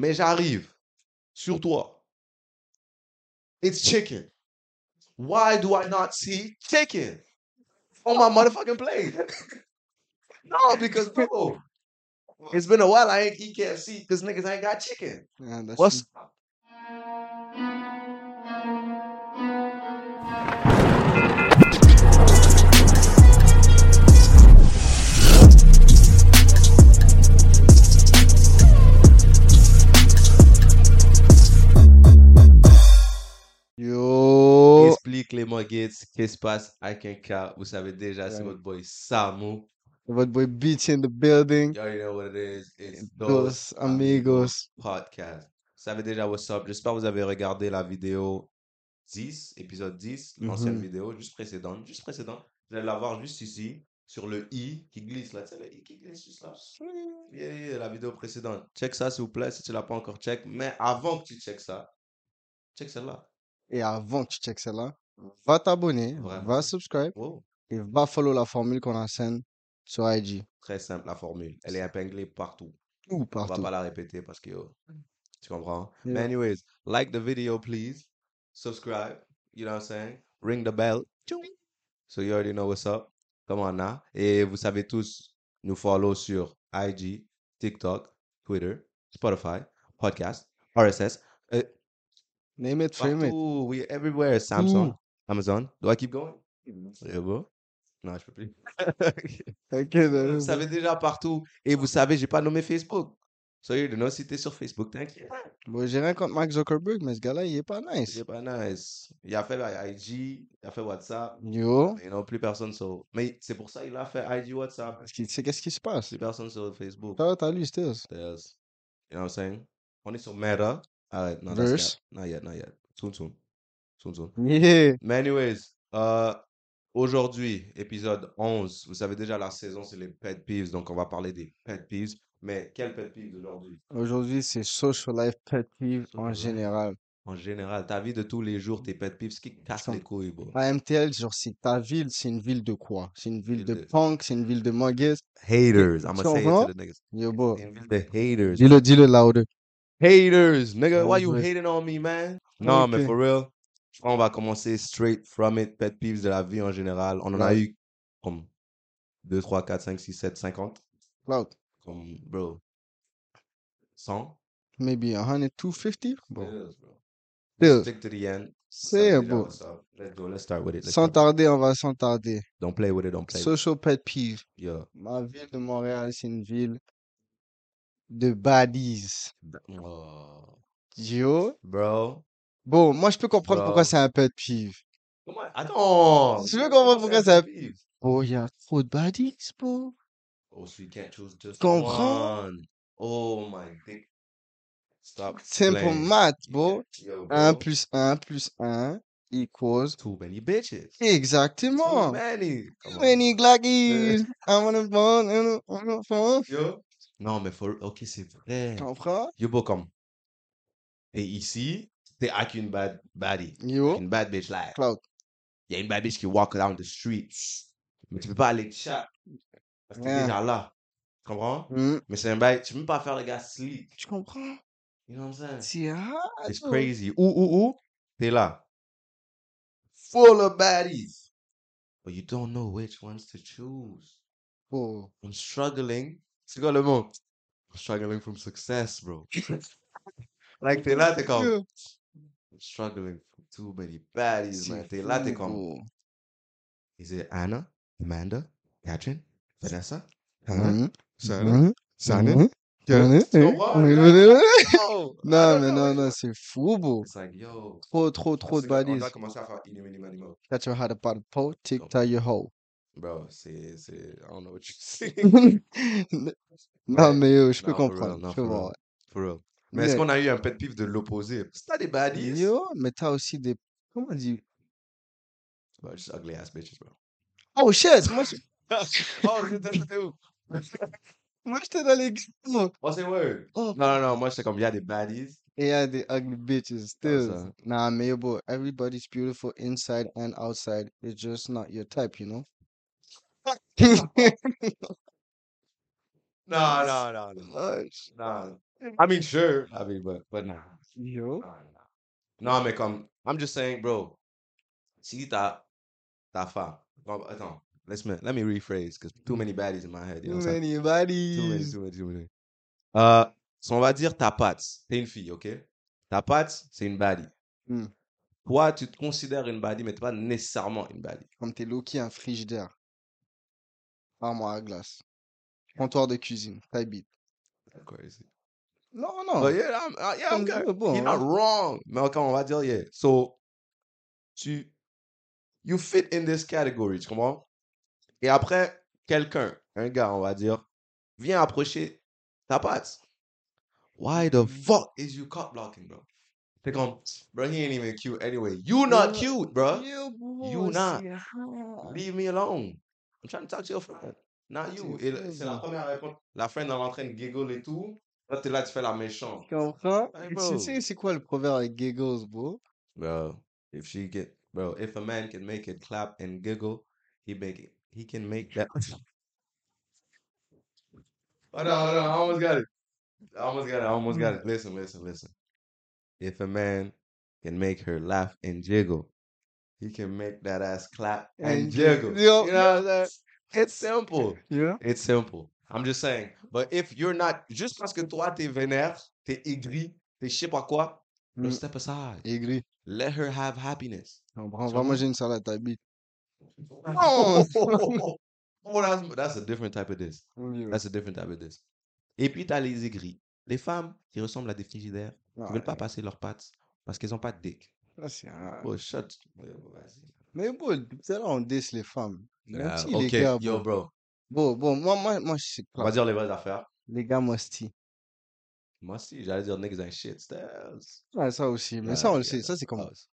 Mais j'arrive sur toi. It's chicken. Why do I not see chicken on my motherfucking plate? no, because bro, it's been a while I ain't eat KFC because niggas ain't got chicken. Yeah, that's What's true. Les Muggets, qu'est-ce qui se passe avec un cas. Vous savez déjà, c'est votre boy Samu. Votre boy Beach in the building. You already know what it is. It's Dos Dos amigos. Podcast. Vous savez déjà what's up. J'espère que vous avez regardé la vidéo 10, épisode 10, l'ancienne Mhm. vidéo, juste précédente. Juste précédente. Vous allez la voir juste ici, sur le i qui glisse là. Tu sais, le i qui glisse juste là. Yeah, la vidéo précédente. Check ça, s'il vous plaît, si tu l'as pas encore check. Mais avant que tu check ça, check celle-là. Et avant que tu checkes celle-là, va t'abonner, va subscribe Wow. et va follow la formule qu'on enseigne sur IG. Très simple, la formule. Elle est épinglée partout. Tout On va partout. pas la répéter parce que yo, tu comprends? Yeah. Mais anyways, like the video, please. Subscribe. You know what I'm saying? Ring the bell. Tchou. So you already know what's up. Come on now. Et vous savez tous nous follow sur IG, TikTok, Twitter, Spotify, podcast, RSS. euh, Name it, frame it. partout. We everywhere. Samsung, Amazon. Do I keep going? Yeah, bro. Non, je peux plus. Ok, Vous d'accord. savez déjà partout. Et vous savez, j'ai pas nommé Facebook. So you know si t'es sur Facebook, t'inquiète. Bon, j'ai rien contre Mark Zuckerberg, mais ce gars-là, il est pas nice. C'est pas nice. Il a fait IG, il a fait WhatsApp. Yo, Mais non, plus personne sur. Mais c'est pour ça qu'il a fait IG, WhatsApp. parce qu'il sait qu'est-ce qui se passe. Plus personne sur Facebook. Out à lui, Stills? There's- You know what I'm saying? On est sur Meta. Alright, no, that's Verse. Not yet, not yet. Soon, soon. Yeah. Mais anyways, euh, aujourd'hui, épisode 11. Vous savez déjà, la saison, c'est les pet peeves. Donc, on va parler des pet peeves. Mais quel pet peeve aujourd'hui? Aujourd'hui, c'est social life pet peeve en life. général. En général, ta vie de tous les jours, tes pet peeves, ce qui casse les couilles, bro. À MTL, genre, c'est ta ville, c'est une ville de quoi? C'est une ville de de- punk, c'est une ville de muggers? Haters. I'm gonna say it to the niggas. Yo, bro. C'est une ville de haters. Dis-le, dis-le louder. Haters, nigga, why you hating on me, man? Non, mais for real, qu'on va commencer straight from it, pet peeves de la vie en général. On en a eu comme 2, 3, 4, 5, 6, 7, 50. Loud. Comme, bro, 100. Maybe 100, 250? Bon. Yes, bro. Still, Stick to the end. c'est up? Let's go, let's start with it. Let's Sans tarder, on va sans tarder. Don't play with it, don't play Social pet peeve. Yeah. Ma ville de Montréal, c'est une ville de baddies. Oh. Yo. Bro. Bon, moi, je peux comprendre pourquoi Bro. c'est un pet peeve. Comment? Attends! Je veux comprendre pourquoi ça- pet peeve? Oh, il y a trop de baddies, bro. Oh, so you can't choose just Comprends? one. Oh my dick. Stop Simple playing. math, bro. Yo, 1 bro. plus 1 plus 1 equals... Too many bitches. Too Exactement. many. Come on. Many glackies. I wanna phone, I wanna phone. Yo. Non, mais for... Ok, c'est vrai. Comprends? Yo, bro, comme. Et ici, t'es avec une bad baddie. Yo. Une bad bitch là. Cloud. Il y a une bad bitch qui walk down the street. Mais tu peux pas aller chat. Parce que t'es déjà là. Tu comprends? Hmm, Mais c'est un bail. Tu peux même pas faire le gars sleep. Tu comprends? You know what I'm saying? It's crazy. Où, où, où? T'es là. Full of baddies. But you don't know which ones to choose. Oh. I'm struggling. C'est quoi le mot? I'm struggling from success, bro. like, t'es là, t'es comme. I'm struggling from too many baddies, man. T'es là, t'es comme. Is it Anna, Amanda, Catherine, Vanessa, Hannah. Sarah, I Non, mais non, non, c'est fou, bro. It's like, yo. Trop, trop, trop de On baddies. doit commencer à faire Ini, Mini, Mani, Mo. Catch your tac your hoe. Bro, c'est, c'est, I don't know what you say. non, mais yo, je peux comprendre. for real. Real. Mais est-ce Mais- qu'on a eu un pet peeve de l'opposé? Parce que t'as des baddies. Yo, mais t'as aussi des. Comment on dit? Bah, just ugly ass bitches, bro. Oh shit! Moi, je- oh, c'était où? moi j'étais dans les gars. Oh, c'est word. Oh. Non, non, non, moi, c'est comme, il y a des baddies. Et il y a des ugly bitches still. ça. Nah, mais yo, bro, everybody's beautiful inside and outside. It's just not your type, you know? Non, non, non, non. Oh, Non. I mean, sure. I mean, but, but nah. Yo. Nah, nah. Non, mais comme, I'm just saying, bro, si ta, ta femme, attends, let's me, let me rephrase, because too many baddies in my head, you know Too what I'm saying? many Too many, too many, too many. Euh, so on va dire ta patte, t'es une fille, ok? Ta patte, c'est une baddie. Hmm. Toi, tu te considères une baddie, mais t'es pas nécessairement une baddie. Comme t'es low-key un frigidaire. Armoire à glace. Comptoir de cuisine. Taille bite. Crazy. Non, non. But yeah, I'm, uh, yeah, okay. ça, bon, You're not hein. wrong. Mais encore, on va dire, yeah. So, tu, you fit in this category, tu comprends? Et après, quelqu'un, un gars, on va dire, vient approcher ta patte. Why the fuck is you cock blocking, bro? T'es comme, bro, he ain't even cute anyway. You not cute, bro. Yo, bro, You not. Leave me alone. I'm trying to talk to your friend. Not you. C'est Et vrai, c'est la première réponse. La friend, elle est en train de giggle et tout. Là, t'es là, tu fais la méchante. Tu comprends? Hey, bro. Tu sais, c'est quoi le proverbe avec giggles, bro? Bro, if she get, bro, if a man can make it clap and giggle, he make it. He can make that. Hold on, hold on. I almost got it. I almost got it. I almost got mm. it. Listen, listen, listen. If a man can make her laugh and jiggle, he can make that ass clap and, And jiggle. jiggle. You know what I'm saying? It's simple. Yeah. It's simple. I'm just saying. But if you're not, juste parce que toi, t'es vénère, t'es aigri, t'es je sais pas quoi, Mm. step aside. Aigri. Let her have happiness. On va Tu va vois? manger une salade taille bite. Oh, oh that's, that's a different type of this. That's a different type of this. Et puis, t'as les aigris. Les femmes qui ressemblent à des frigidaires, qui veulent pas passer leurs pattes parce qu'elles ont pas de dick. C'est. Oh, shut. Mais bon, depuis tout à l'heure, on diss les femmes. Ah, Merci, ok, les gars, yo, bro. Bon, bon, moi, moi, moi, je sais On va pas. dire les vraies affaires. Les gars, musty. Moi aussi, j'allais dire niggas ain't shit. That's, Ouais, ça aussi. Mais ça, on le sait. Ça, c'est comme. that's-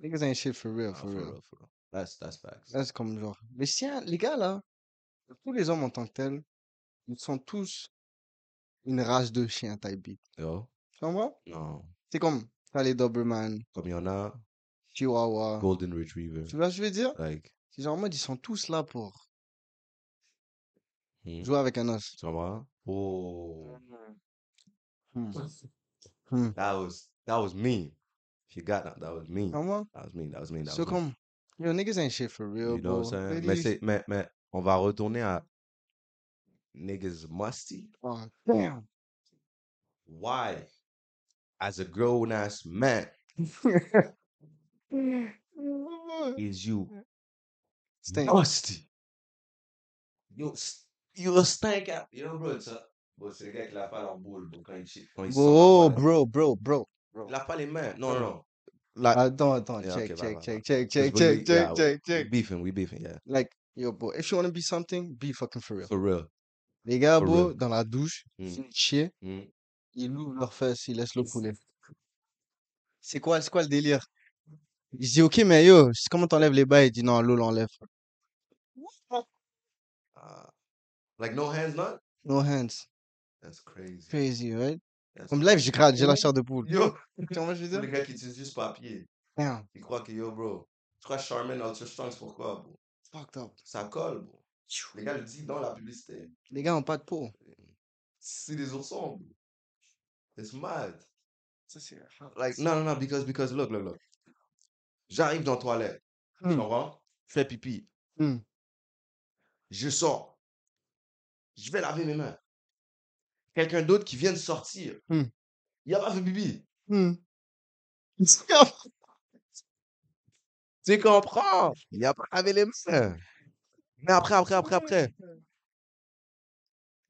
Niggas ain't shit for real, ah, for real. for real. That's, that's facts. Là, c'est comme genre. Mais tiens, les gars, là, tous les hommes en tant que tels, ils sont tous une race de chiens bite. Yo, Tu comprends? non. C'est comme, t'as les Doberman, Comme il y en a, Chihuahua. Golden Retriever. Tu vois ce que je veux dire? Like, C'est genre en mode, ils sont tous là pour jouer avec un os. tu comprends? Oh. Hmm. Hmm. That was, that was mean. If you got that, that was mean. Tu comprends? That was mean, that was mean, that So was mean. yo, niggas ain't shit for real, You know what. I'm Mais, c'est, mais, mais on va retourner à niggas musty? Oh, damn. Why, as a grown ass man, is you Stink. musty? You, s- you a stink out. You know, bro, ça. Bon, c'est le gars qui lave pas leur boule bro, quand il shit, quand il sort Bro, la bro, bro, bro. Il lave pas les mains. Non, non, non. La, Attends, attends, Yeah, check, okay, check, bye, check, bye. check, check, check, check, yeah, check, we check. beefing, we beefing, yeah. Like, yo, bro, if you wanna be something, be fucking for real. For real. Les gars, For bro, real. dans la douche, Mm. ils chier, Mm. ils ouvrent leurs fesses, ils laissent l'eau couler. C'est quoi, c'est quoi le délire? Je dis, ok, mais yo, comment t'enlèves les bails? Il dit, non, l'eau l'enlève. Ah. Like no hands, not? No hands. That's crazy. Crazy, right? That's Comme live, j'ai j'ai la chair de poule. Yo, Tu vois ce que je veux dire? les gars qui utilisent juste papier, Damn, ils croient que yo, bro. Tu crois Charmin Ultra Strong, c'est pourquoi, bro? fucked up. Ça colle, bro. Les gars le disent dans la publicité. Les gars ont pas de peau. C'est des oursons, bro. It's mad. Ça, c'est Like, non, non, non, because, because, look, look, look. J'arrive dans la toilette. Tu Hmm. comprends? Je fais pipi. Hmm. Je sors. Je vais laver mes mains. Quelqu'un d'autre qui vient de sortir. Hmm. Il a pas fait pipi. Hmm. Tu comprends? Il a pas lavé les mains. Mais après, après, après, après,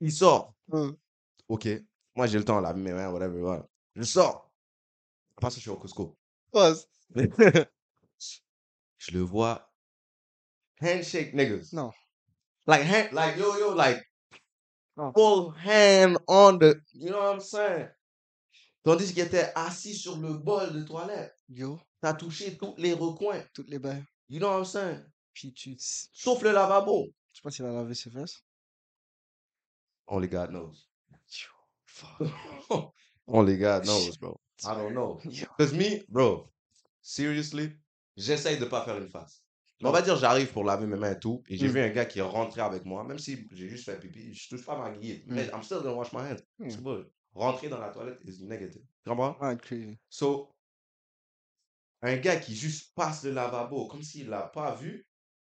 il sort. Hmm. OK. Moi, j'ai le temps de laver mes mains, whatever. voilà. Je sors. Après ça, je suis au Costco. Pause. je le vois. Handshake niggas. Non. Like, hand, like, yo, yo, like, Non. full hand on the, you know what I'm saying? Tandis qu'il était assis sur le bol de toilette. Yo, T'as touché tous les recoins. toutes les bails. You know what I'm saying? Puis tu... Je Sauf le lavabo. sais pas s'il a lavé ses fesses. Only God knows. Fuck. Only God knows, bro. I don't know. Yo. Because me, bro, seriously, j'essaye de pas faire une face. Mais on va dire, j'arrive pour laver mes mains et tout, et j'ai Mm. vu un gars qui est rentré avec moi, même si j'ai juste fait pipi, je touche pas ma guillette, mais Mm. I'm still gonna wash my hands. Mm. C'est bon. rentrer dans la toilette is negative. Tu comprends? Ouais, crazy. So, un gars qui juste passe le lavabo comme s'il l'a pas vu,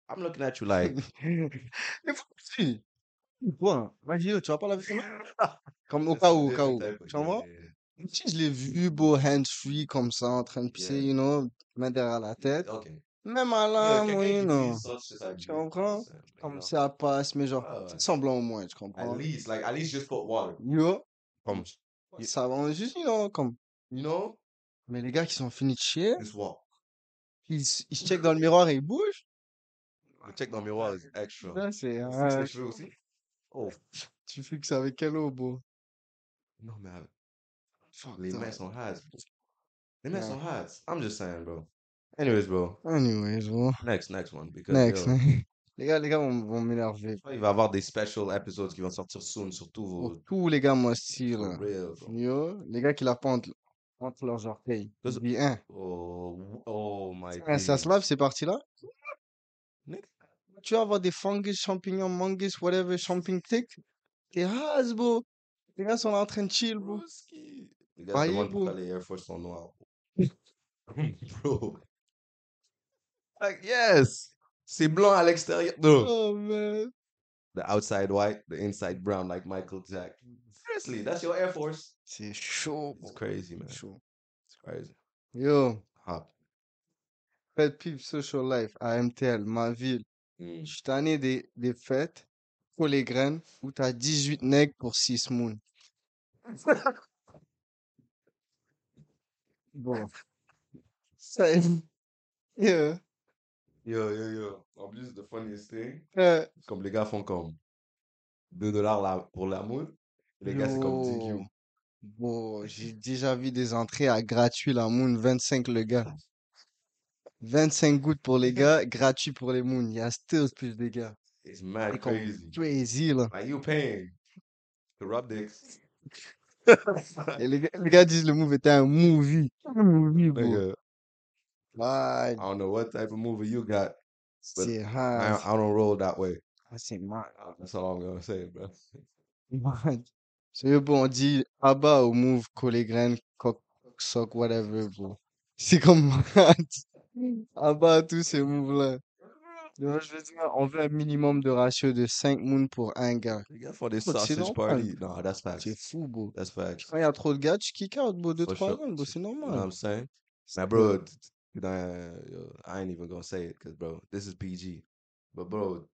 I'm looking at you like, Mais si. Toi, vas-y, tu vas pas laver tes mains? Comme au cas où, au cas où. Tu comprends? yeah, Si je l'ai vu, beau, hands-free, comme ça, en train de pisser, you know, main derrière la tête. Ok. Même à l'âme, ça que Tu comprends? Comme ça passe, mais genre, ouais. fais semblant au moins, tu At comprends? least, like, at least just put water. Yo, Comme, ça va juste, you know, comme. you know, Mais les gars qui sont finis de chier, just walk. ils, ils se checkent dans le miroir et ils bougent. Le check dans le miroir is extra. Là, c'est, ah, les cheveux aussi? Oh, tu fixes avec quelle eau, beau? non, mais Fuck les mains sont hard. Les mains sont hard. I'm just saying, bro. Anyways, bro. Anyways, bro. Next, next one. Because, Next. yo, Les gars, les gars vont, vont m'énerver. il va y avoir des special episodes qui vont sortir soon sur tous Pour vos. tous les gars For real, bro. Yo, les gars qui la font entre, leurs orteils. Cause- hein. Oh, oh my Hein, ça se lave, ces parties-là? Nigga. Tu vas avoir des fungus, champignons, mangus, whatever, champignon tic. T'es has, bro. Les gars sont là en train de chill, bro. Broski. Les gars se Voyez, demandent pourquoi bro. les Air Force sont noirs. Bro. Like, yes. C'est blanc à l'extérieur. No. Oh, man. The outside white, the inside brown, like Michael Jackson. Seriously, that's your Air Force. C'est chaud, It's crazy, man. Chaud. It's crazy. Yo, Hop. Pet Peeve Social Life à MTL, ma ville. Mm. Je suis tanné des, des fêtes pour les graines où t'as 18 nègres pour 6 moons. Bon. Ça, yeah. Yo, yo, yo. En plus, the funniest thing, Euh, c'est comme les gars font comme 2 dollars la- pour la moule. Les gars, c'est comme 10 yo. Q. Bon, j'ai déjà vu des entrées à gratuit la moon, 25 le gars. 25 gouttes pour les gars, gratuit pour les moons. Il y a still plus de gars. It's mad C'est comme crazy. crazy là. Like, you paying to rub dicks? Et les gars, les gars disent le move était un movie. Un movie, bro. Nigga, I don't know what type of movie you got. c'est I, don't roll that way. Ah, c'est mal. That's all I'm gonna say, bro. Man. C'est bon, on dit Abba au move, coller graines, coq, sock, whatever, bro. C'est comme Abba, tous ces moves-là? Donc, je veux dire, on veut un minimum de ratio de 5 moons pour un gars. Les gars font des Bro, c'est sausage normal. party. No, that's facts. C'est fou, bro. That's facts. Quand il y a trop de gars, tu kick out, bro, 2 For 3 sure. rounds, bro, c'est You know what normal. I'm saying? Now, bro, t- t- I ain't even gonna say it because, bro, this is PG. But, bro,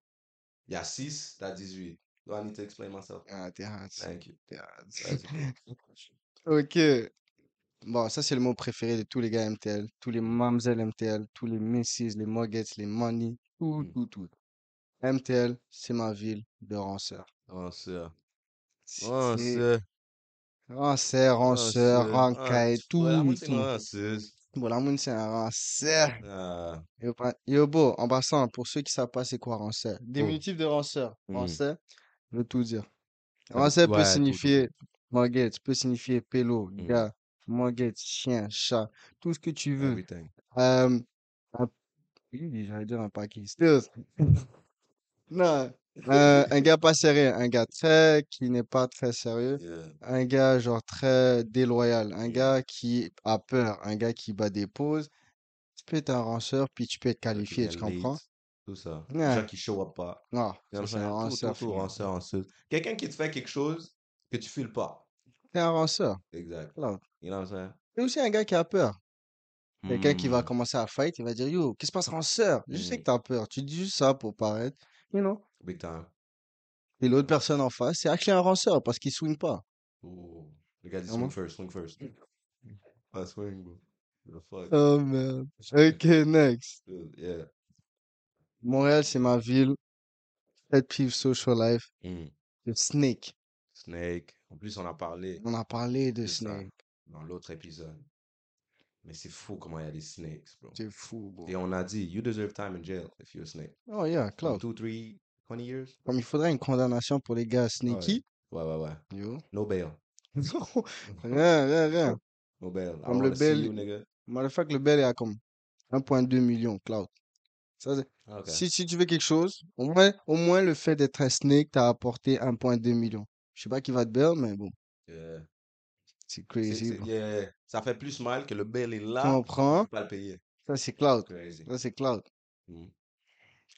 il y a 6, t'as 18. Do I need to explain myself? Ah, t'es hard. Thank you. T'es hard. Vas-y. Ok. Bon, ça, c'est le mot préféré de tous les gars MTL, tous les mamzelles MTL, tous les misses, les muggets, les money, tout, Mm. tout, tout. MTL, c'est ma ville de Ranceur. Sir. Ranceur, Oh, Ranceur, sir. Rancaille, Ah, tout, tout. Moune, c'est un Ranceur. Ah, Yo, pa- yo, beau, en passant, pour ceux qui savent pas c'est quoi Ranceur. Diminutif de Ranceur. Mm. Ranceur, veut tout dire. Ranceur peut ouais, signifier Mugget, peut signifier pélo, Mm. gars, Mugget, chien, chat, tout ce que tu veux. Everything. Euh, un- oui, j'allais dire un paquet. Non, euh, un gars pas sérieux, un gars très, qui n'est pas très sérieux, Yeah. un gars genre très déloyal, un gars qui a peur, un gars qui bat des pauses. Tu peux être un ranceur, puis tu peux être qualifié, tu comprends? Tout ça. Les Ouais. gens qui show up pas. Non, ça c'est un? Tout, tout, ranceur, tout, frère. ranceur, ranceuse. Quelqu'un qui te fait quelque chose que tu files pas. T'es un ranceur. Exact. Là. You know what I'm saying? C'est aussi un gars qui a peur. Quelqu'un qui va Mm. commencer à fight, il va dire, yo, qu'est-ce qui se passe, ranceur? Je sais que t'as peur. Tu dis juste ça pour paraître, you know? Big time. Et l'autre personne en face, c'est actually un ranceur parce qu'il swing pas. Ooh. Le gars dit swing first, swing first. I swing, bro. Oh man. Ok, next. Yeah. Montréal, c'est ma ville. Pet peeve social life. Mm. Le Snake. Snake. En plus, on a parlé On a parlé de ça Snake. dans l'autre épisode. Mais c'est fou comment il y a des snakes, bro. C'est fou, bro. Et on a dit, you deserve time in jail if you're a snake. Oh yeah, Cloud. two, three, 20 years? Comme il faudrait une condamnation pour les gars sneaky. Ouais, ouais, ouais. Yo. No bail. rien, rien, rien. No bail. I Comme le bail- you, nigga. Motherfucker, le bel est à comme 1.2 million, Cloud. Ça, Ah, ok. si, si tu veux quelque chose, au moins, au moins le fait d'être un snake t'a apporté 1.2 million. Je sais pas qui va te bail, mais bon. Yeah. C'est crazy, yeah, ça fait plus mal que le bail est là, comprends? tu peux pas le payer. Ça, c'est cloud. Crazy. Ça, c'est cloud. Mm.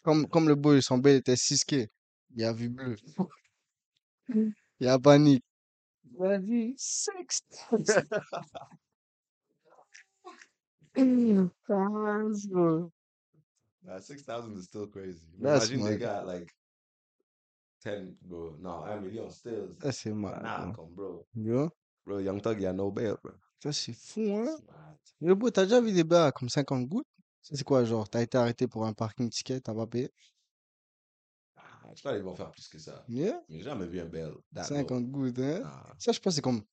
Comme, comme le boy, son bail était 6K. Il a vu bleu. Il a panique. Il a dit 6 That's bro. Nah, 6,000 is still crazy. That's Imagine they got like 10, bro. No, un million still. Ça, c'est mad, Nah, bro. come, bro. Yo, Bro, Young Thug, il a no bail, bro. ça, c'est fou, hein? Yo, bro, t'as déjà vu des bails à comme 50 gouttes? Ça, c'est quoi, genre, t'as été arrêté pour un parking ticket, t'as pas payé? Ah, je crois qu'ils vont faire plus que ça. Yeah? J'ai jamais vu un that low. 50 gouttes, hein? Nah, Ça, je pense c'est comme,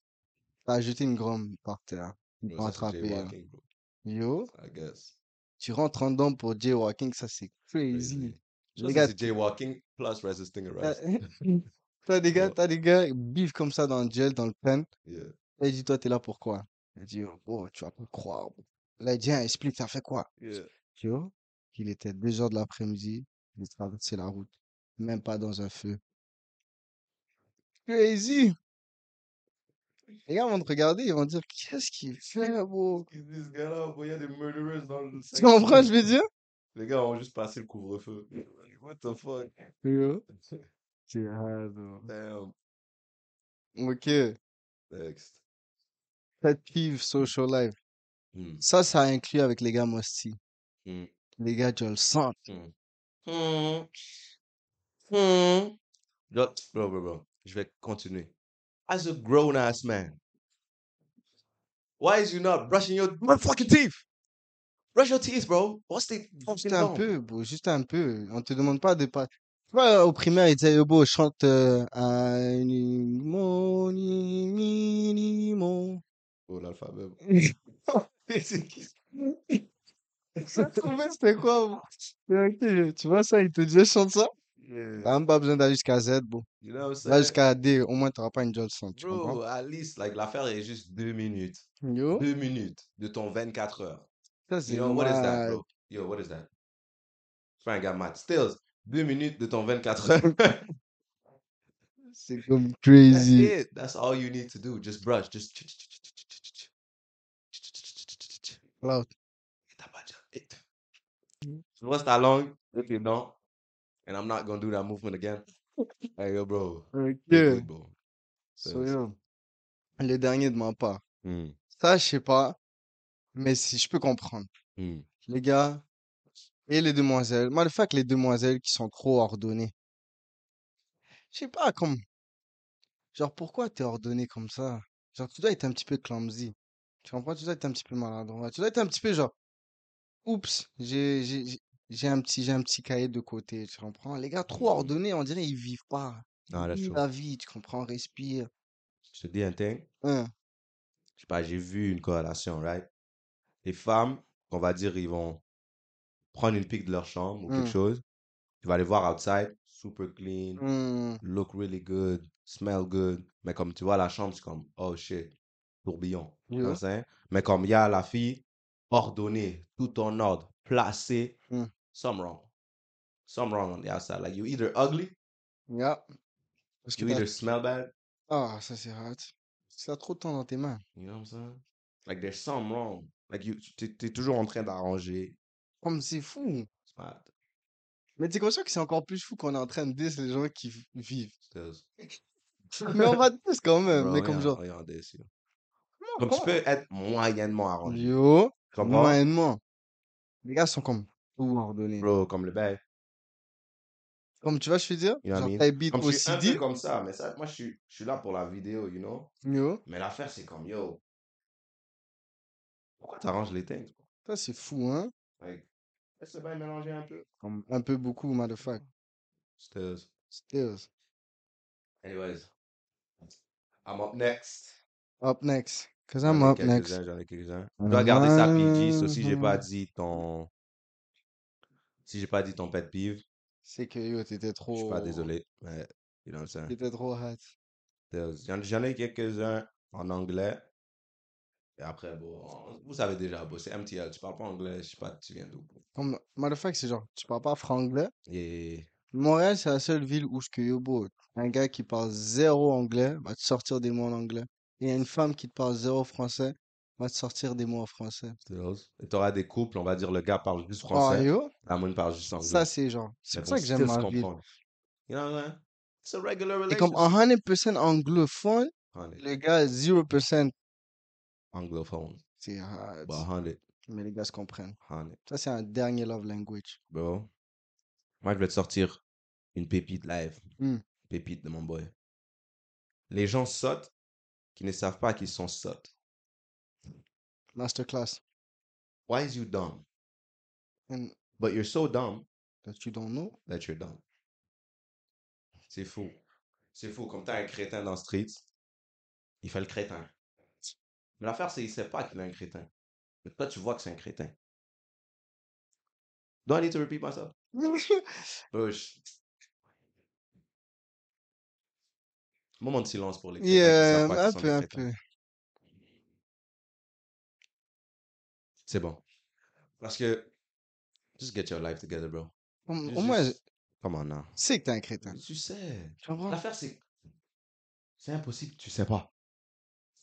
t'as jeté une gomme par terre. Ils bro, t'ont ça, c'est attrapé, hein. jaywalking, bro. Yo, I guess. tu rentres en dedans pour jaywalking, ça, c'est crazy. Crazy. Je Les pense que gars, c'est jaywalking plus resisting t'as arrest. t'as des gars, t'as des gars, ils vivent comme ça dans le gel, dans le pen. yeah. Là, il dit, toi, t'es là pour quoi? Il dit, oh, tu vas pas croire. Là, il dit, Ah, explique, ça fait quoi? Yeah. Tu vois? Il était 2 heures de l'après-midi, il traversait la route, même pas dans un feu. Crazy! Les gars vont te regarder, ils vont dire, qu'est-ce qu'il fait, bro? This gars-là, bro, il y a des murderers dans le Tu comprends, je veux dire? Les gars ont juste passé le couvre-feu. What the fuck? Yo. C'est hard, bro. Damn. Ok. Next. Pet peeve social life. Hmm. Ça, ça inclut avec les gars Mosti. Hmm. Les gars. Hmm. Hmm. Hmm. Yo, Bro, bro, bro. Je vais continuer. As a grown ass man, why is you not brushing your motherfucking teeth? Brush your teeth, bro. What's the Juste un peu, bro. Juste un peu. On te demande pas de pas. Tu vois, au primaire, il disait, yo, bro, chante euh, mon minimum. Oh, l'alphabet. Tu c'était quoi, tu vois ça, il te dit, chante ça? Yeah. T'as même pas besoin d'aller jusqu'à Z, bro. You know Là, jusqu'à D, au moins, t'auras pas une Johnson, tu comprends? Bro, at least, like, l'affaire est juste deux minutes. Yo, Deux minutes de ton 24 heures. ça, You c'est know, what is that, mad. bro? Yo, what is that? Enfin, un gars math. Stills, deux minutes de ton 24 heures. C'est comme That's crazy. it. That's all you need to do. Just brush. Just. Cloud. Et t'as pas déjà- Tu brosses ta langue, et tes dents. And I'm not gonna do that movement again. Hey, yo, bro. Ok. Bro. So, yo, le dernier de ma part. Hmm, Ça, je sais pas, mais si je peux comprendre. hmm. Les gars et les demoiselles. Moi, le fait que les demoiselles qui sont trop ordonnées. Je sais pas, comme. Genre, pourquoi t'es ordonné comme ça? Genre, tu dois être un petit peu clumsy. Tu comprends? Tu dois être un petit peu maladroit. Tu dois être un petit peu genre. Oups, j'ai, j'ai, j'ai- j'ai un petit, j'ai un petit cahier de côté. Tu comprends? Les gars trop Mhm. ordonnés, on dirait ils vivent pas. That's Ils true. la vie, tu comprends? Respire. Je te dis un thing. Hein. Je sais pas, j'ai vu une corrélation, right? Les femmes, on va dire, ils vont prendre une pique de leur chambre ou quelque Hmm. chose. Tu vas les voir outside, super clean, Hmm. look really good, smell good. Mais comme tu vois la chambre, c'est comme, oh shit, tourbillon. Tu vois Yo. ce que c'est? Mais comme il y a la fille ordonnée, tout en ordre, placée, Hmm. some wrong. Some wrong on the outside. Like you either ugly, Yeah. Parce que you t'as- either smell bad, Ah, ça c'est hot. Que t'as trop de temps dans tes mains. you know what I'm saying? Like there's some wrong. Like you, t'es, t'es toujours en train d'arranger. Comme c'est fou. C'est mad. Mais t'es conscient que c'est encore plus fou qu'on est en train de dire les gens qui v- vivent. Mais on va dire quand même. Bro, mais comme regarde, genre. Comme tu peux être moyennement arrangé. Yo, comprends? moyennement. Les gars sont comme tout ordonnés. Bro, comme le bail. Comme tu vois, je veux dire? You know Genre, beat Comme OCD. peu comme ça, mais ça, moi, je suis, je suis là pour la vidéo, you know? Yo, Mais l'affaire, c'est comme, yo, pourquoi t'arranges les things? ça c'est fou, hein? Like, laisse le bail mélanger un peu. Comme un peu beaucoup, motherfucker. Stills. Stills. Anyways, I'm up next. Up next. Up next. quelques-uns, j'en ai quelques-uns. Je dois garder ça PG, so si j'ai pas dit ton... Si j'ai pas dit ton pet peeve, C'est que yo, t'étais je trop. suis pas désolé. Mais, you know what? T'étais trop hot. J'en ai quelques-uns en anglais. Et après, bon, vous savez déjà, bon, c'est MTL, tu parles pas anglais, je sais pas, tu viens d'où? Comme, motherfucker, c'est genre, tu parles pas franglais. Et Montréal, c'est la seule ville où ce que yo, un gars qui parle zéro anglais va te sortir des mots en anglais. Il y a une femme qui te parle zéro français, va te sortir des mots en français. Et t'auras des couples, on va dire le gars parle juste Oh, français, yo, la moine parle juste anglais. ça c'est genre, c'est pour ça que j'aime ma ville. comprendre. You know what I'm saying? It's a regular Et comme relationship. 100% anglophone, les gars 0% anglophone. c'est hard. But 100, Mais les gars se comprennent. 100. Ça c'est un dernier love language. Bro, moi je vais te sortir une pépite live. Hmm. Pépite de mon boy. Les gens sautent qui ne savent pas qu'ils sont sottes. Masterclass. Why is you dumb? And But you're so dumb that you don't know? that you're dumb. C'est fou. C'est fou. Comme t'as un crétin dans le street, il fait le crétin. Mais l'affaire, c'est qu'il sait pas qu'il est un crétin. Mais toi, tu vois que c'est un crétin. Do I need to repeat myself? Bro, je- Moment de silence pour les crétins qui Yeah, un peu, un peu. C'est bon. Parce que, just get your life together, bro. Au, au moins, Come on now. sais que t'es un crétin. Tu sais. L'affaire, c'est. C'est impossible tu sais pas.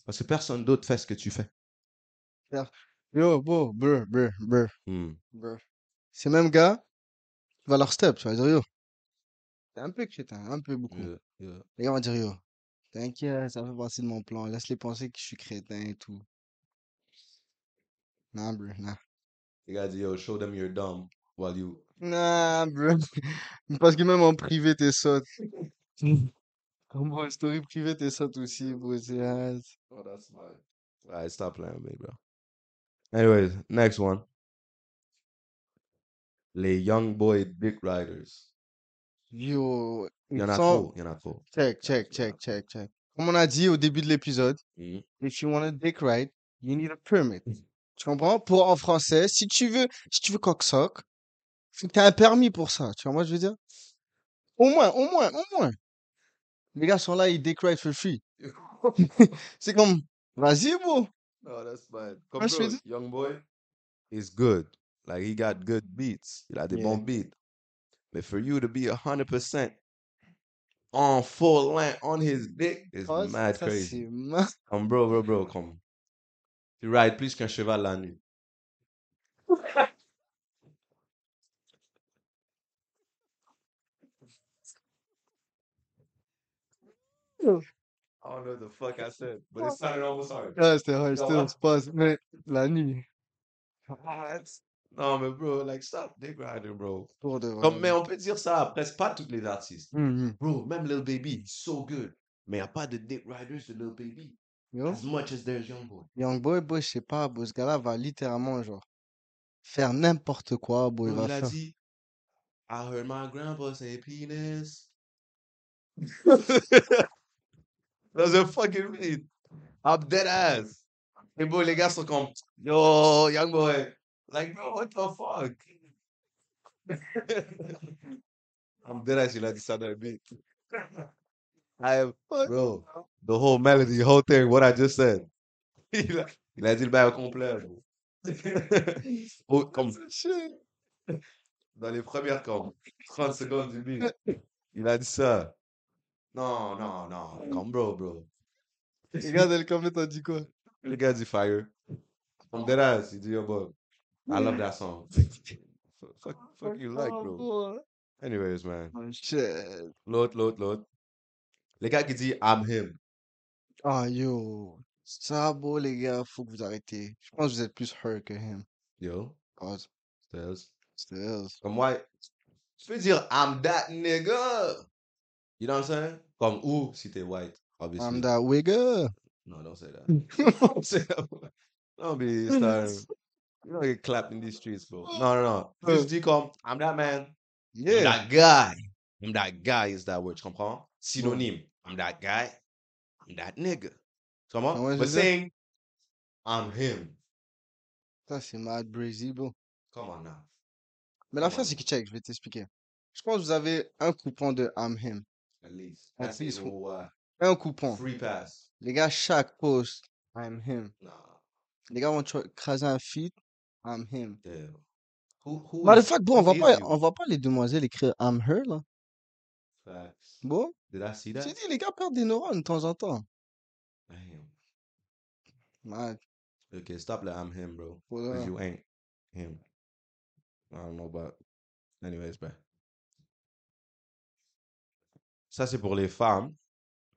Parce que personne d'autre fait ce que tu fais. Yo, bro, brr, brr, brr, Hmm. brr. Ces mêmes gars, tu vas leur step, tu vas dire yo. T'es un peu crétin, un peu beaucoup. Yeah, yeah. Les gars vont dire yo. T'inquiète, ça fait partie de mon plan. Laisse-les penser que je suis crétin et tout. Nah, bro, nah. Les gars disent, yo, show them you're dumb while you. Nah, bro. Parce que même en privé, t'es sotte. Comme en story privée, t'es sotte aussi, bro. C'est. Oh, that's fine. Alright, stop playing with me, bro. Anyways, next one. Les Young Boy Dick Riders. Yo, Il y en a trop, il y en a trop. Check, check, check, check, check. Comme on a dit au début de l'épisode, Mhm. if you want a dick ride, you need a permit. Tu comprends? Pour en français, si tu veux, si tu veux cocksock, faut que t'aies un permis pour ça. Tu vois, moi, je veux dire? Au moins, au moins, au moins. Les gars sont là, ils dick ride for free. C'est comme, vas-y, bro. No, that's fine. Moi, Comme je bro, Young Boy is good. Like, he got good beats. Il a des Yeah. bons beats. But for you to be 100% on full length on his dick is Oh, mad crazy. Comme bro, bro, bro, comme. Tu rides plus qu'un cheval la nuit. I don't know what the fuck I said, but it sounded almost hard. Ah, hard, Yo, still, c'est pas, mais la nuit. Non, mais bro, like, stop dick riding, bro. Pour de vrai. Comme, mais on peut dire ça à presque pas tous les artistes. Mhm. Bro, même Lil Baby, so good. Mais y a pas de dick riders de Lil Baby. Yo, As much as there's Young Boy. Young Boy, boy, je sais pas, bro, ce gars-là va littéralement, genre, faire n'importe quoi, bro, il Bro, va il a faire. dit, I heard my grandpa say penis. That's a fucking beat. I'm dead ass. Et bro, les gars sont comme, yo, young boy. Like, bro, what the fuck? I'm dead ass, il a dit ça dans le beat. I am, bro, the whole melody, the whole thing, what I just said. Il a, il a dit le bail au complet, bro. Oh, comme, dans les premières comme 30 secondes du beat. Il a dit ça. Non, non, non. Comme bro, bro. Regarde, elle complète, t'as dit quoi? Le gars dit fire. I'm dead ass. Il dit yo, bro. I love that song. fuck, fuck you like, bro. Anyways, man. Oh, shit. L'autre, l'autre, l'autre. Le gars qui dit I'm him. Ah, yo. Ça, bro, les gars, faut que vous arrêtez. Je pense que vous êtes plus her que him. Yo, Cause, Stills. still. Comme moi, tu peux dire I'm that nigga. You know what I'm saying? Comme ou si t'es white, obviously. I'm that wigger. No, don't say that. Don't say that. Don't be starting. You don't get clapped in these streets, bro. No, no, no. Just dis comme, I'm that man. I'm Yeah. that guy. I'm that guy is that word, tu comprends? Synonyme. I'm that guy. I'm that nigga. Tu comprends? Ouais, But saying, I'm him. Ça, c'est mad brazy, bro. Come on now. Mais l'affaire, c'est que, check, je vais t'expliquer. Je pense que vous avez un coupon de I'm him. At least. At least even uh, Un coupon. free pass. Les gars, chaque post, I'm him. Nah. Les gars vont écraser un feed, I'm him. Yeah. Who, who Matter is- of fact, bon, on who va is pas, you? on va pas les demoiselles écrire I'm her, là. Facts. Bon, Did I see that? j'ai dit, les gars perdent des neurones de temps en temps. Damn. Mad. Okay, stop that I'm him, bro. Pour Because de- you ain't him. I don't know about. Anyways, bro. Ça, c'est pour les femmes.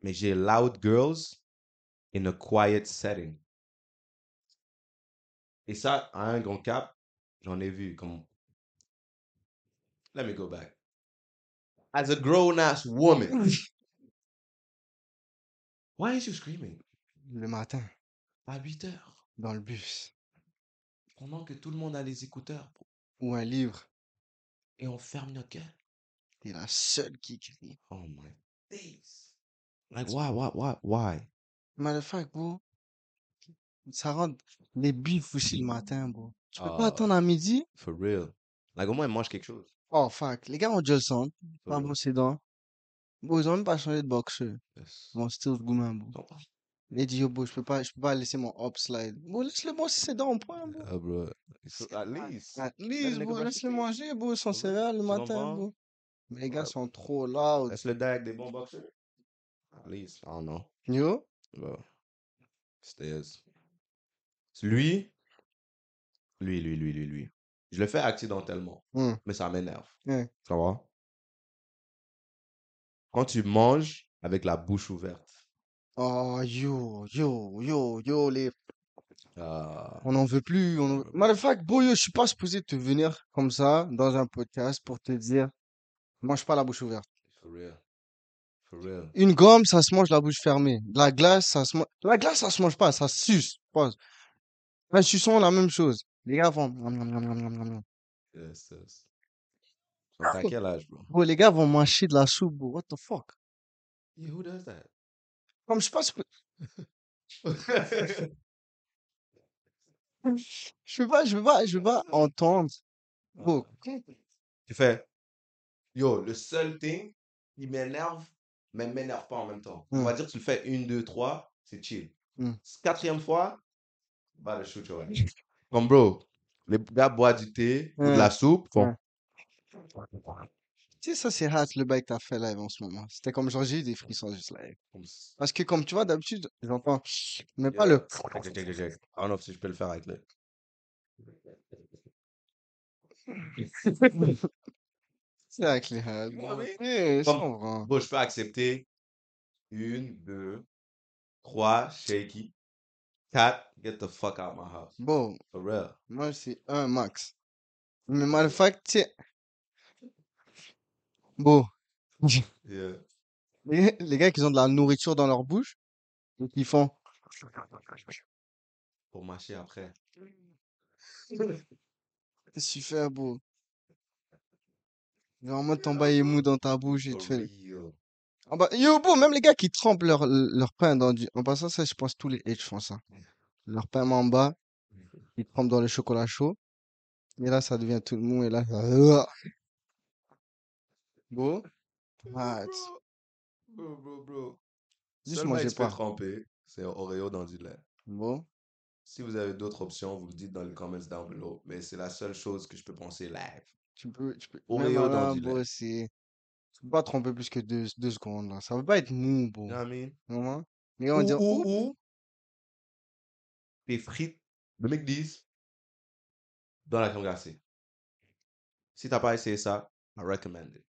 Mais j'ai loud girls in a quiet setting. Et ça, à un grand cap, j'en ai vu comme. Let me go back. As a grown ass woman. Why aren't you screaming? Le matin, À 8 heures. dans le bus. Pendant que tout le monde a les écouteurs. Ou un livre. Et on ferme notre gueule. T'es la seule qui crie. Oh my days. Like, why, why, why, why? Matter of fact, bro. Ça rend les bifs aussi le matin, bro. Tu peux pas Ah. attendre à midi? For real. Like, au moins, mange quelque chose. Oh, fuck. Les gars ont déjà le sang. Pas real. brossé dents. Bro, ils ont même pas changé de boxeur. Yes. Bon, still gourmand, bro. Comprends? Il dit, yo, bro, je peux pas, je peux pas laisser mon hop slide. Bon, laisse-le brosser ses dents, point, bro. Ah, bro. It's- At least. At least, le bro, laisse-le manger, bro, son Ouais, céréales le tu matin, comprends? bro. Mais les gars Ouais. sont trop loud. Laisse le avec des bons boxers. At least. I don't know. Yo? Bon. C'était. Lui. Lui, lui, lui, lui, lui. Je le fais accidentellement. Hmm. Mais ça m'énerve. Ouais. Ça va? Quand tu manges avec la bouche ouverte. Oh, yo, yo, yo, yo, les... Ah. On n'en veut plus. On. Matter of fact, bro, yo, je suis pas supposé te venir comme ça dans un podcast pour te dire, mange pas la bouche ouverte. For real. For real. Une gomme, ça se mange la bouche fermée. La glace, ça se mange... La glace, ça se mange pas, ça se suce. Pause. Un suçon, la même chose. Les gars vont... Yes, yes. So, T'as quel âge, bro? Bro, les gars vont mâcher de la soupe, bro. What the fuck? Yeah, who does that? Comme je pas si... Je veux pas, je veux pas, je veux pas entendre. Bro, Tu fais. Yo, le seul thing qui m'énerve, mais m'énerve pas en même temps. On Hmm. va dire que tu le fais une, deux, trois, c'est chill. Hmm. Quatrième fois, bah le shoot your ass. Comme bro, les gars boivent du thé ou de la soupe, font. Tu sais, ça, c'est hâte le bail que t'as fait live en ce moment. C'était comme genre, j'ai eu des frissons juste live. Parce que comme tu vois, d'habitude, j'entends, mais pas le... Know si je peux le faire avec le. C'est avec les hâtes. Ouais. Bon, je peux accepter une, deux, trois, shaky, quatre, get the fuck out my house. Bon, For real. moi, c'est un max. Mais matter of fact, tu sais... Bon, Yeah. les, les gars qui ont de la nourriture dans leur bouche, et qui font... Pour mâcher après. Qu'est-ce que tu fais, mode, ton bail est mou dans ta bouche et tu fais... Ah bah, yo, bon, même les gars qui trempent leur, leur pain dans du... En passant, ça, je pense tous les H font ça. Leur pain en bas, ils trempent dans le chocolat chaud. Et là, ça devient tout mou. Et là, ça... Bon. What? Bro, bro, bro. Juste Seulement mangez pas. tremper, c'est Oreo dans du lait. Bon. Si vous avez d'autres options, vous le dites dans les comments down below. Mais c'est la seule chose que je peux penser live. Tu peux... Tu peux... Oreo Même dans là, du bro, lait. c'est... Tu peux pas tremper plus que deux, deux secondes, là. Ça veut pas être mou, bro. You know what I mean? Vraiment. Les gars vont Ou, ou, ou, tes frites de McDee's dans la crème glacée. Si t'as pas essayé ça, I recommend it.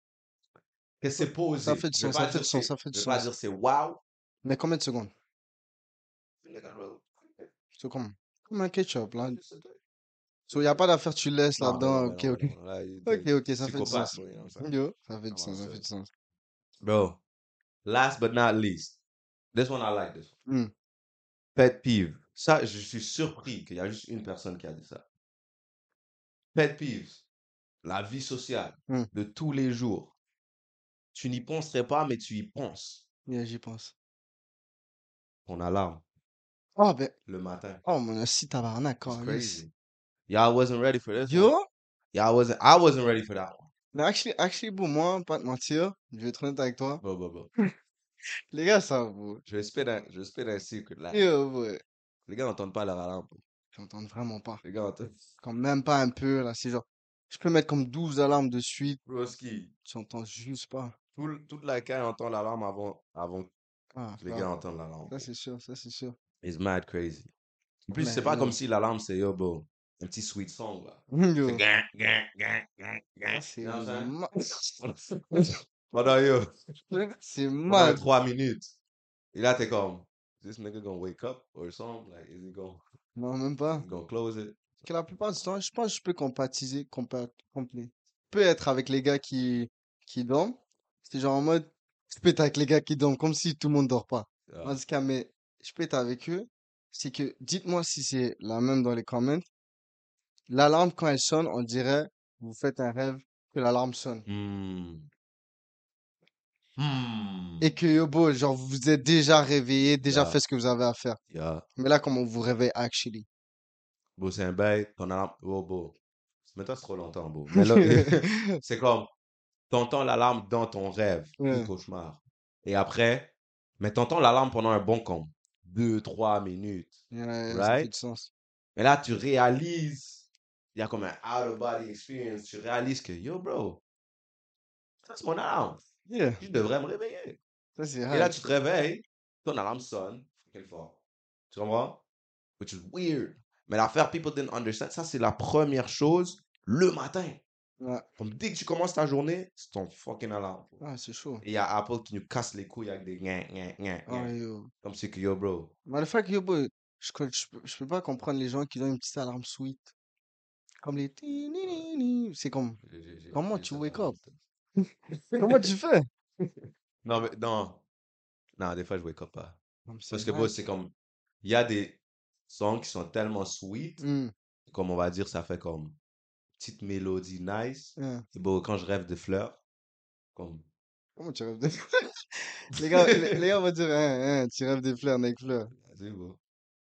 Que c'est posé. Ça fait du sens, ça fait du sens, ça fait du Je vais pas sens. dire c'est wow. Mais combien de secondes? C'est comme... Comme un ketchup, là. So, y a pas d'affaire, tu laisses là-dedans. Ok, non, ok. non, là, il Ok, ok, ça fait du sens. you know saying? Yo, ça fait du sens, ça ça? fait du sens. Bro, last but not least, this one I like this one. Hmm. Pet peeve. Ça, je suis surpris qu'il y a juste une personne qui a dit ça. Pet peeves. La vie sociale Hmm. de tous les jours. Tu n'y penserais pas, mais tu y penses. Yeah, j'y pense. Ton alarme Oh, ben, le matin. oh, mon si tabarnak, It's câlisse. crazy. Y'all wasn't ready for this one. Yo, Y'all wasn't. I wasn't ready for that one. mais actually, actually, pour moi, pas te mentir, je vais être honnête avec toi. Bro, bro, bro. Les gars, ça, bro. Je spit un, je spit un secret là. Yo, bro. Les gars n'entendent pas leur alarme. bro. J'entends vraiment pas. Les gars entendent. Quand même pas un peu, là, c'est genre, je peux mettre comme 12 alarmes de suite, Broski. j'entends juste pas. Tout, le- toute la caille entend l'alarme avant, avant Ah, que les ah, gars entendent l'alarme. ça c'est sûr, ça c'est sûr. It's mad crazy. En plus, Mais c'est pas comme si l'alarme, c'est yo, bro, un petit sweet song, là. Yo. C'est gang, gang, gang, gang, gang. Ça, C'est ma- saying? Pendant yo, c'est pendant mal. trois minutes. Et là, t'es comme, this nigga gonna wake up or something? Like, is he gonna, Non, même pas. gonna close it? Parce que la plupart du temps, je pense que je peux compatiser, compa complet. Je peux être avec les gars qui, qui dorment. C'est genre en mode, je peux être avec les gars qui dorment, comme si tout le monde dort pas. Yeah. En tout cas, mais je peux être avec eux. C'est que, dites-moi si c'est la même dans les comments. L'alarme, quand elle sonne, on dirait, vous faites un rêve que l'alarme sonne. Hmm. Hmm. Et que, yo, beau, genre, vous vous êtes déjà réveillé, déjà Yeah. fait ce que vous avez à faire. Yeah. Mais là, comment vous réveillez, actually? Bro, c'est un bail, ton alarme, oh, bro. Mais toi, c'est trop longtemps, là, c'est comme, t'entends l'alarme dans ton rêve, Ouais. du cauchemar. Et après, mais t'entends l'alarme pendant un bon comme deux, trois minutes. Right? sens. Et là, tu réalises, il y a comme un out-of-body experience. Tu réalises que, yo, bro, ça c'est mon alarme. Yeah, Je devrais me réveiller. ça c'est Et là, tu te réveilles, ton alarme sonne, fucking fort. Tu comprends? Which is weird. Mais l'affaire, people didn't understand. Ça, c'est la première chose le matin. Ouais. Comme dès que tu commences ta journée, c'est ton fucking alarme. Ah, c'est chaud. Et il y a Apple qui nous casse les couilles avec des gna, gna, gna, Ah, gna. yo. Comme c'est que yo, bro. Mais le fait que, yo, boy, je, je, peux- je peux pas comprendre les gens qui ont une petite alarme sweet. Comme les. C'est comme, comment tu wake up? Comment tu fais? Non, mais non. Non, des fois, je wake up pas. Non, mais c'est Parce que, bro, hard. c'est comme. Il y a des sons qui sont tellement sweet, Hmm, comme on va dire, ça fait comme petite mélodie nice. hein. Et bon, quand je rêve de fleurs, comme. Comment tu rêves des fleurs? Les gars, les, les gars vont dire, hein, hein, tu rêves des fleurs, avec fleurs. Vas-y, bro.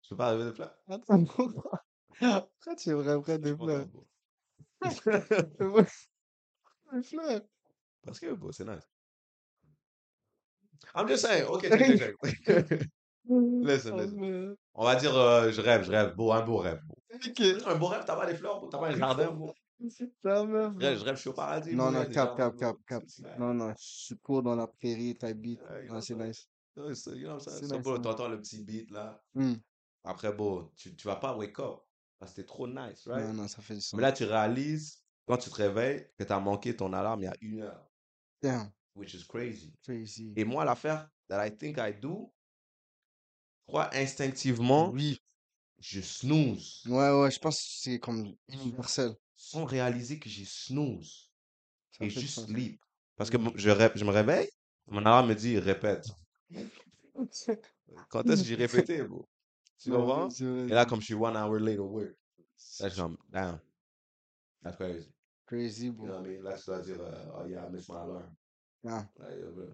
Je peux pas rêver de fleurs? Attends, pourquoi? Pourquoi tu rêverais des Je fleurs? Des fleurs? Parce que, bro, c'est nice. I'm just saying. Ok, check, check, check. Listen, listen. On va dire, euh, je rêve, je rêve. Beau, un beau rêve. Ok. Un beau rêve, t'as pas des fleurs, t'as pas un jardin, bro. Ta meuf, Je rêve, je rêve, je suis au paradis. Non, bro, il y a non, des cap, jardins, cap, cap, cap. Non, non, je cours dans la prairie. Ouais, you Non, c'est nice. saying? Ouais, c'est- you know what I'm saying? C'est So, nice, bro, c'est t'entends le petit beat là. Hmm. Après, bon, tu, tu vas pas wake up. Parce que t'es trop nice, right? Non, non, ça fait du sens. Mais là, tu réalises, quand tu te réveilles, que t'as manqué ton alarme il y a une heure. Damn, Which is crazy. crazy. Et moi, l'affaire that I think I do, crois instinctivement, Oui, je snooze. ouais, ouais, je pense que c'est comme universel. Sans réaliser que j'ai snooze. Ça Et juste sleep. Parce que je, ré- je me réveille, mon alarme me dit répète. Quand est-ce que j'ai répété, bro? Tu comprends? Et là, comme je suis one hour late au work, là, je suis damn. That's crazy. Crazy, You bro. know what I mean? Là, tu dois dire, euh, oh yeah, I missed my alarm. Ah, Like, yo, bro.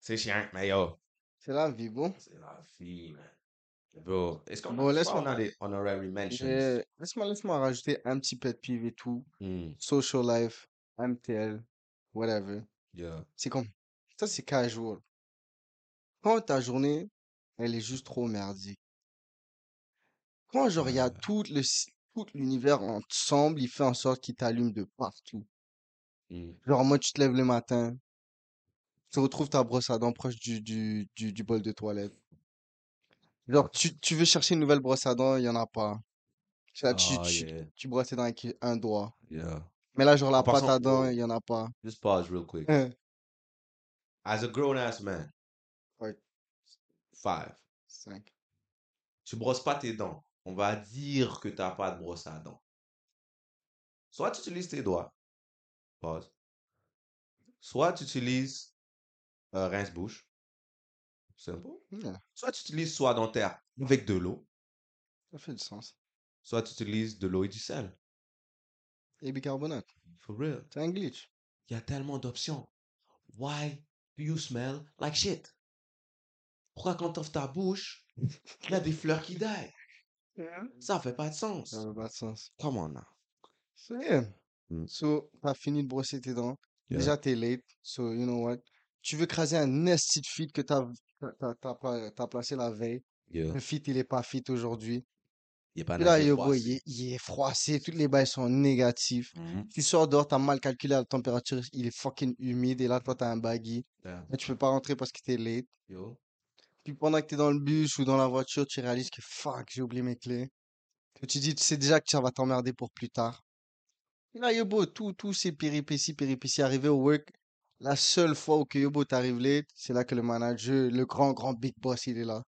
C'est chiant, mais yo, c'est la vie, bro. c'est la vie, man. Bro, est-ce qu'on Bon, a, laisse-moi- on a des honorary mentions? Et Laisse-moi, laisse-moi rajouter un petit pet peeve et tout. Hmm, Social life, MTL, whatever. yeah. C'est comme, ça c'est casual. Quand ta journée, elle est juste trop merdique. Quand genre il y a Ouais. tout le, tout l'univers ensemble, il fait en sorte qu'il t'allume de partout. Hmm, Genre moi tu te lèves le matin, tu retrouves ta brosse à dents proche du, du, du, du bol de toilette. Genre tu, tu veux chercher une nouvelle brosse à dents, il y en a pas. Tu, là, tu, Oh, tu, yeah, tu brosses tes dents avec un doigt. yeah. Mais là genre la pâte à dents, il y en a pas. just pause real quick. Hein. As a grown-ass man, Ouais, five, cinq. tu brosses pas tes dents. On va dire que t'as pas de brosse à dents. Soit tu utilises tes doigts, pause. Soit tu utilises euh, rince-bouche, simple. Yeah, Soit tu utilises soie dentaire avec de l'eau, ça fait du sens. soit tu utilises de l'eau et du sel. Et bicarbonate, For real. c'est un glitch. Il y a tellement d'options. Why do you smell like shit? Pourquoi quand t'offres ta bouche, il y a des fleurs qui die? Ça fait pas de sens. Ça n'a pas de sens. Come on now. So, yeah. Mm. So, t'as fini de brosser tes dents. Yeah. Déjà, t'es late. So, you know what? Tu veux craser un nasty feed que t'as, t'as, t'as, placé la veille. Yeah. Le fit, il est pas fit aujourd'hui. Il est pas là, yo, boy, il est, il est froissé. Toutes les bails sont négatifs. Mhm. Tu sors dehors, t'as mal calculé la température. Il est fucking humide. Et là, toi, t'as un baggy. Yeah. Mais tu peux pas rentrer parce que t'es late. Yo. Puis pendant que t'es dans le bus ou dans la voiture, tu réalises que fuck, j'ai oublié mes clés. Que tu dis, tu sais déjà que ça va t'emmerder pour plus tard. Et là, Yobo, tout, tout ces péripéties, péripéties arrivées au work. La seule fois où que Yobo t'arrive late, c'est là que le manager, le grand, grand big boss, il est là.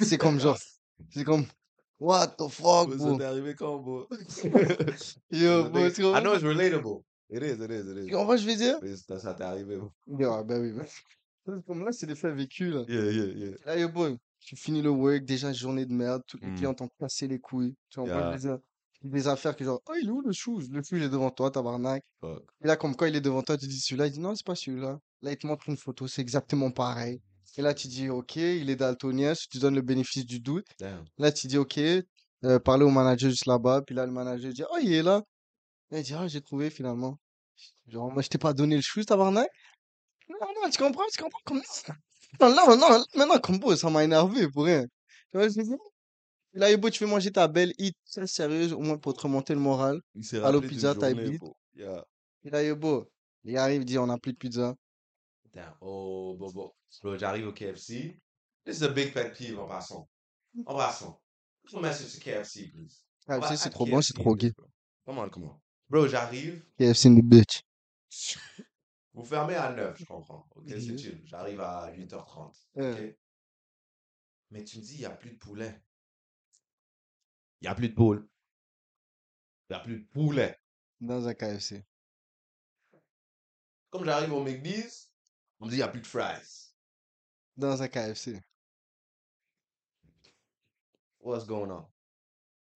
C'est comme genre, c'est comme, what the fuck, Bro, t'est arrivé quand, bro? Yo, bro, tu I comprends? know it's relatable. It is, it is, it Tu is. ce que je veux dire? Ça t'est arrivé, bro. Yo, ben oui, ben. Comme là, c'est des faits vécus, là. Yeah, yeah, yeah. Là, yo, boy, tu finis le work, déjà journée de merde, tous les Mm. clients t'ont cassé les couilles. Tu je veux dire? Des affaires que genre, oh, il est où le shoes? Le shoes est devant toi, tabarnak. Fuck. Et là, comme quand il est devant toi, tu dis celui-là, il dit non, c'est pas celui-là. Là, il te montre une photo, c'est exactement pareil. Et là, tu dis, ok, il est daltonien, tu donnes le bénéfice du doute. Damn. Là, tu dis, ok, euh, parler au manager juste là-bas. Puis là, le manager dit, oh, il est là. Là, il dit, ah, j'ai trouvé finalement. Genre, moi, je t'ai pas donné le shoes, tabarnak. Non, non, tu comprends, tu comprends comme Non, non, non, maintenant, combo, ça m'a énervé pour rien. Tu vois, je? Et Là, Yobo, tu fais manger ta belle hit, très sérieuse, au moins pour te remonter le moral. Allo Pizza, type bro. Yeah. Et là, Yobo, il arrive, il dit, on n'a plus de pizza. Damn. Oh, bon, bon. Bro, j'arrive au KFC. This is a big pet peeve en passant. En passant. A message to KFC, please. Sais, c'est trop bon, c'est KFC, trop gay. bro. Come on, come on. Bro, j'arrive. KFC the bitch. Vous fermez à 9, je comprends. Ok, c'est chill. J'arrive à 8h30. Euh, Ok? Mais tu me dis, il n'y a plus de poulet. Il n'y a plus de poule. Il n'y a plus de poulet. dans un KFC. Comme j'arrive au McDee's, on me dit, il n'y a plus de fries. Dans un KFC. What's going on?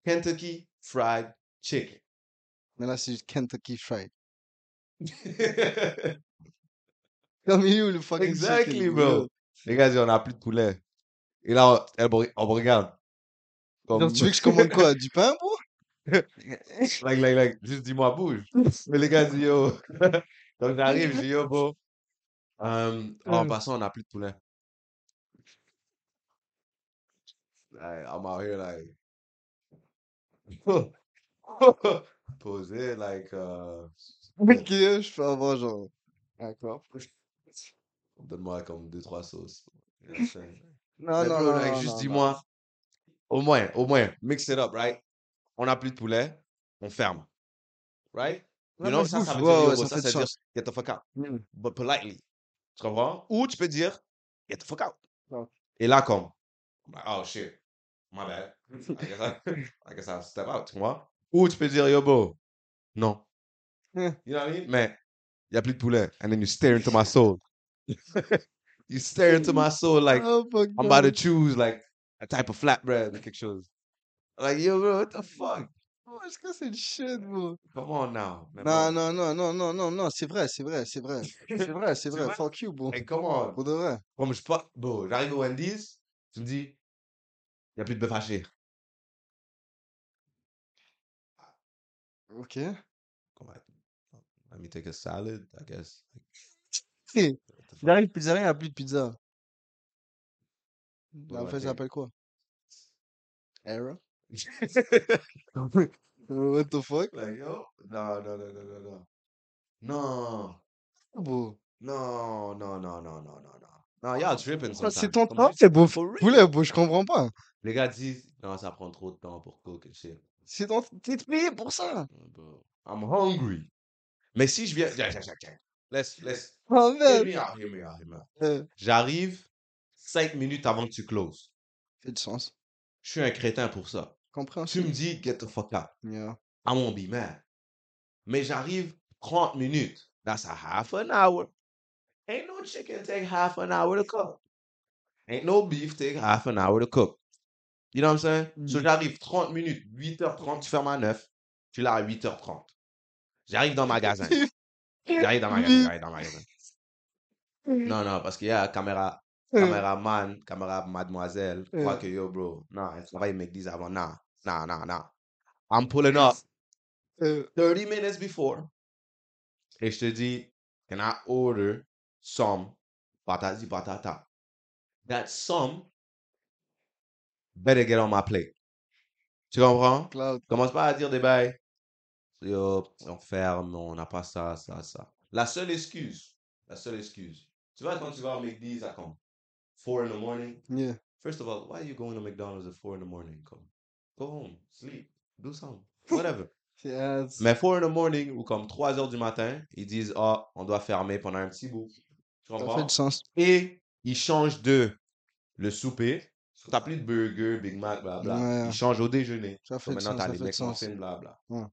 Kentucky Fried Chicken. Mais là, c'est Kentucky Fried. Est où le fucking exactly, chicken, bro. yo? Les gars on n'a plus de poulet. Et là, on, me- on me regarde. Comme, Genre, tu veux que je commande quoi? Du pain, bro? like, like, like, juste dis-moi, bouge. Mais les gars disent, yo. Donc, j'arrive, je dis, yo, bro. Euh, en Mm. passant, on n'a plus de poulet. Like, I'm out here, like. Posé, like. Euh, Ok, je peux avoir genre. D'accord. Donne-moi comme deux, trois sauces. Non, Mais non, bro, non, like, non, juste non, dis-moi, au moins, au moins, mix it up, right? On n'a plus de poulet, on ferme. Right? non. You Non, know, ça, ça veut dire, yo, ça ça, dire, get the fuck out. Mm. But politely. Tu comprends? Ou tu peux dire, get the fuck out. Ouais. Et là, comme, oh shit, my bad. I guess I, I guess I'll step out, tu vois? Ou tu peux dire, yo, bro, non. You know what I mean? Mais, il n'y a plus de poulet. And then you stare into my soul. you stare into my soul like, Oh, fuck I'm about to choose like a type of flatbread or quelque chose. Like, yo, bro, what the fuck? Oh, est-ce que c'est shit, bro? Come on now. man, Non, non, non, non, non, non, non, c'est vrai, c'est vrai, c'est vrai. C'est vrai, c'est C'est vrai. vrai? Fuck you, bro. Hey, come on. Pour de vrai. Comme je pas, bro, j'arrive au Wendy's, tu me dis, il n'y a plus de bœuf haché. Ok. Come on. Let me take a salad, I guess. Pizzeria, il n'y a plus de pizza. Bro, I fête think- s'appelle quoi? Error? What the fuck? like, yo, no, no, no, no, no, no. No, Bro. no, no, no, no, no, no, no. No, y'all tripping Ça, sometimes. c'est ton bro. for real. Poulet, bro, je comprends pas. Les gars disent, non, ça prend trop de temps pour cook and shit. C'est ton... T'es payé pour ça. I'm hungry. Mais si je viens. Let's, let's, Oh, hear merde. me out, hear me out, hear me out. Euh, J'arrive cinq minutes avant que tu closes. fait du sens. Je suis un crétin pour ça. Tu Compréhensible. me dis, get the fuck out. Yeah. I won't be mad. Mais j'arrive 30 minutes. That's a half an hour. Ain't no chicken take half an hour to cook. Ain't no beef take half an hour to cook. You know what I'm saying? So Mhm. j'arrive 30 minutes, 8h30, tu fermes à 9. Tu là à 8h30. J'arrive dans le magasin. J'arrive dans le magasin, j'arrive dans le magasin. Non, non, parce qu'il y a caméra, caméraman, caméra mademoiselle, croit Euh. que yo, bro, non, elle travaille McDee's avant. Non, non, non, non. I'm pulling up Euh, 30 minutes before. Et je te dis, can I order some patati patata? That some better get on my plate. Tu comprends? Cloud. Commence pas à dire des bails. Yo, on ferme, on n'a pas ça, ça, ça. La seule excuse, la seule excuse. Tu vois, quand tu vas au McDee's à quand? 4 in the morning? Yeah. First of all, why are you going to McDonald's at 4 in the morning? Come, go home, sleep, do something, whatever. It's- Mais 4 in the morning ou comme 3 heures du matin, ils disent Ah, on doit fermer pendant un petit bout. Tu ça fait comprends? du sens. Et ils changent de le souper. T'as plus de burger, Big Mac, blabla. Ouais. Ils changent au déjeuner. Ça So fait du maintenant, t'as les du sens. McMuffins, blabla. Ouais.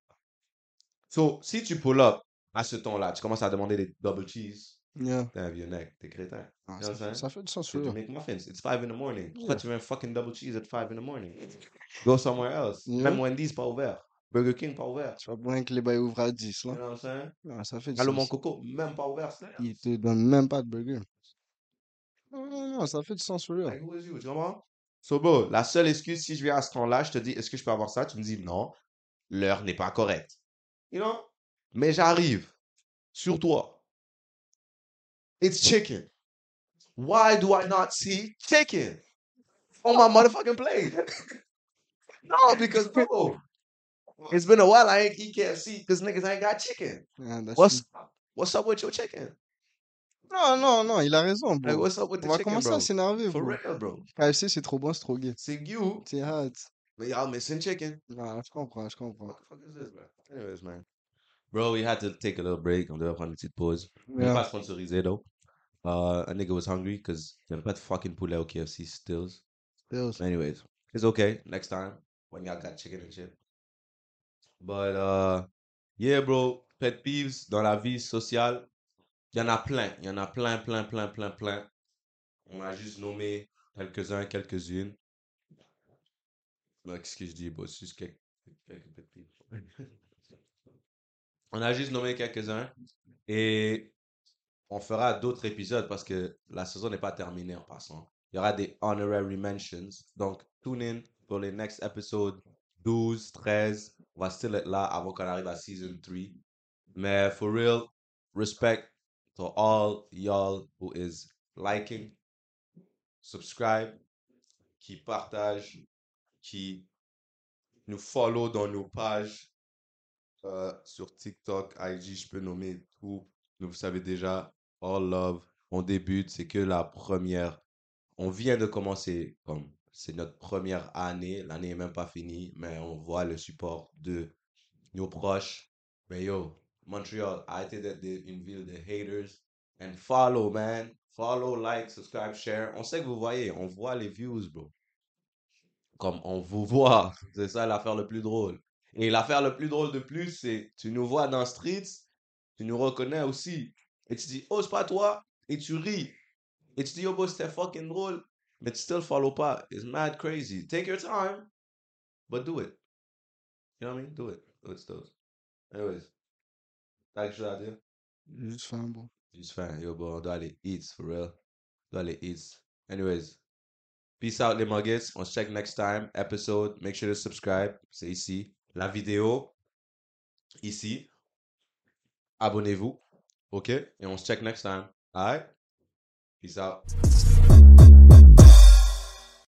So, si tu pull up à ce ton-là, tu commences à demander des double cheese, Yeah. t'es un vieux nec, t'es crétin. Ah, You ça, fait, ça fait du sens, du real. McMuffins. It's 5 in the morning. Pourquoi tu veux un fucking double cheese at 5 in the morning? Go somewhere else. Yeah. Même Wendy's pas ouvert. Burger King pas ouvert. Tu vas pas que les bails ouvrent à 10, You là. know what I'm saying? Ah, ça fait du Allô, mon sens. coco, même pas ouvert. Ils te donnent même pas de burger. Non, non, non, ça fait du sens, for real. Like, who is you? Tu comprends? So, bro, la seule excuse, si je viens à ce temps-là, je te dis, est-ce que je peux avoir ça? Tu me dis, non, l'heure n'est pas correcte. You know? Mais j'arrive sur toi. It's chicken. Why do I not see chicken on my motherfucking plate? no, because, bro, it's been a while I ain't eat KFC because niggas ain't got chicken. Yeah, that's What's, true. what's up with your chicken? Non, non, non, il a raison, Like, bro. what's up with On the va chicken, commencer bro? à s'énerver, For bro. real, bro. KFC, c'est trop bon, c'est trop gay. C'est you, C'est hot. but y'all missing chicken. Non, je comprends, je comprends. What the fuck is this, bro? Anyways, man. Bro, we had to take a little break. On devait prendre une petite pause. On n'est Yeah. pas sponsorisé, though. Uh, a nigga was hungry because il n'y avait pas de fucking poulet au KFC stills. Bills. Anyways, it's okay. Next time when y'all got chicken and shit. But, uh, yeah, bro. Pet peeves dans la vie sociale. Il y en a plein. Il y en a plein, plein, plein, plein, plein. On a juste nommé quelques-uns, quelques-unes. Bah, Qu'est-ce que je dis? Bon, c'est juste quelques, quelques pet peeves. On a juste nommé quelques-uns. Et on fera d'autres épisodes parce que la saison n'est pas terminée en passant. Il y aura des honorary mentions. Donc, tune in pour les next episodes 12, 13. On va still être là avant qu'on arrive à season 3. Mais for real, respect to all y'all who is liking, subscribe, qui partage, qui nous follow dans nos pages euh, sur TikTok, IG, je peux nommer tout. Vous savez déjà, all love. On débute, c'est que la première. On vient de commencer, comme c'est notre première année. L'année n'est même pas finie, mais on voit le support de nos proches. Mais yo, Montreal, arrêtez d'être une ville de haters. And follow, man. Follow, like, subscribe, share. On sait que vous voyez, on voit les views, bro. Comme on vous voit. C'est ça l'affaire le plus drôle. Et l'affaire le plus drôle de plus, c'est tu nous vois dans Streets, tu nous reconnais aussi. Et tu dis, oh, c'est pas toi? Et tu ris. Et tu dis, yo, bro, c'était fucking drôle. Mais tu still follow pas. It's mad crazy. Take your time, but do it. You know what I mean? Do it. Do it still. Anyways. T'as quelque chose à dire? Juste faim, bro. Juste faim. Yo, bro, on doit aller eat, for real. On doit aller eat. Anyways. Peace out, les muggets. On se check next time. Episode. Make sure to subscribe. C'est ici. La vidéo. Ici. Abonnez-vous. OK? Et on se check next time. Alright? Peace out.